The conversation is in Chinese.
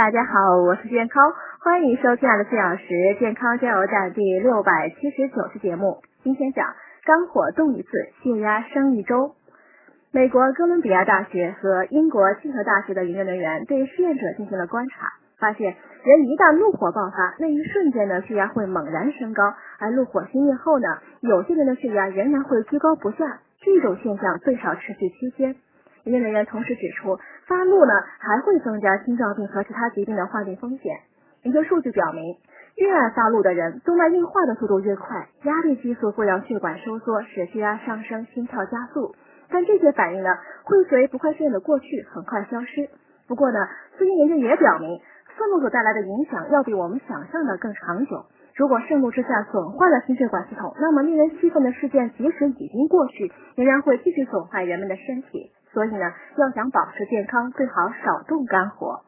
大家好，我是健康，欢迎收听二十四小时健康加油站第六百七十九期节目。今天讲肝火动一次，血压升一周。美国哥伦比亚大学和英国契合大学的研究人员对试验者进行了观察，发现人一旦怒火爆发，那一瞬间呢，血压会猛然升高，而怒火熄灭后呢，有些人的血压仍然会居高不下，这种现象最少持续七天。研究人员同时指出，发怒呢还会增加心脏病和其他疾病的患病风险。研究数据表明，越爱发怒的人，动脉硬化的速度越快，压力激素会让血管收缩，使血压上升，心跳加速。但这些反应呢，会随不快事件的过去很快消失。不过呢，最近研究也表明，愤怒所带来的影响要比我们想象的更长久。如果盛怒之下损坏了心血管系统，那么令人气愤的事件即使已经过去，仍然会继续损坏人们的身体。所以呢，要想保持健康，最好少动肝火。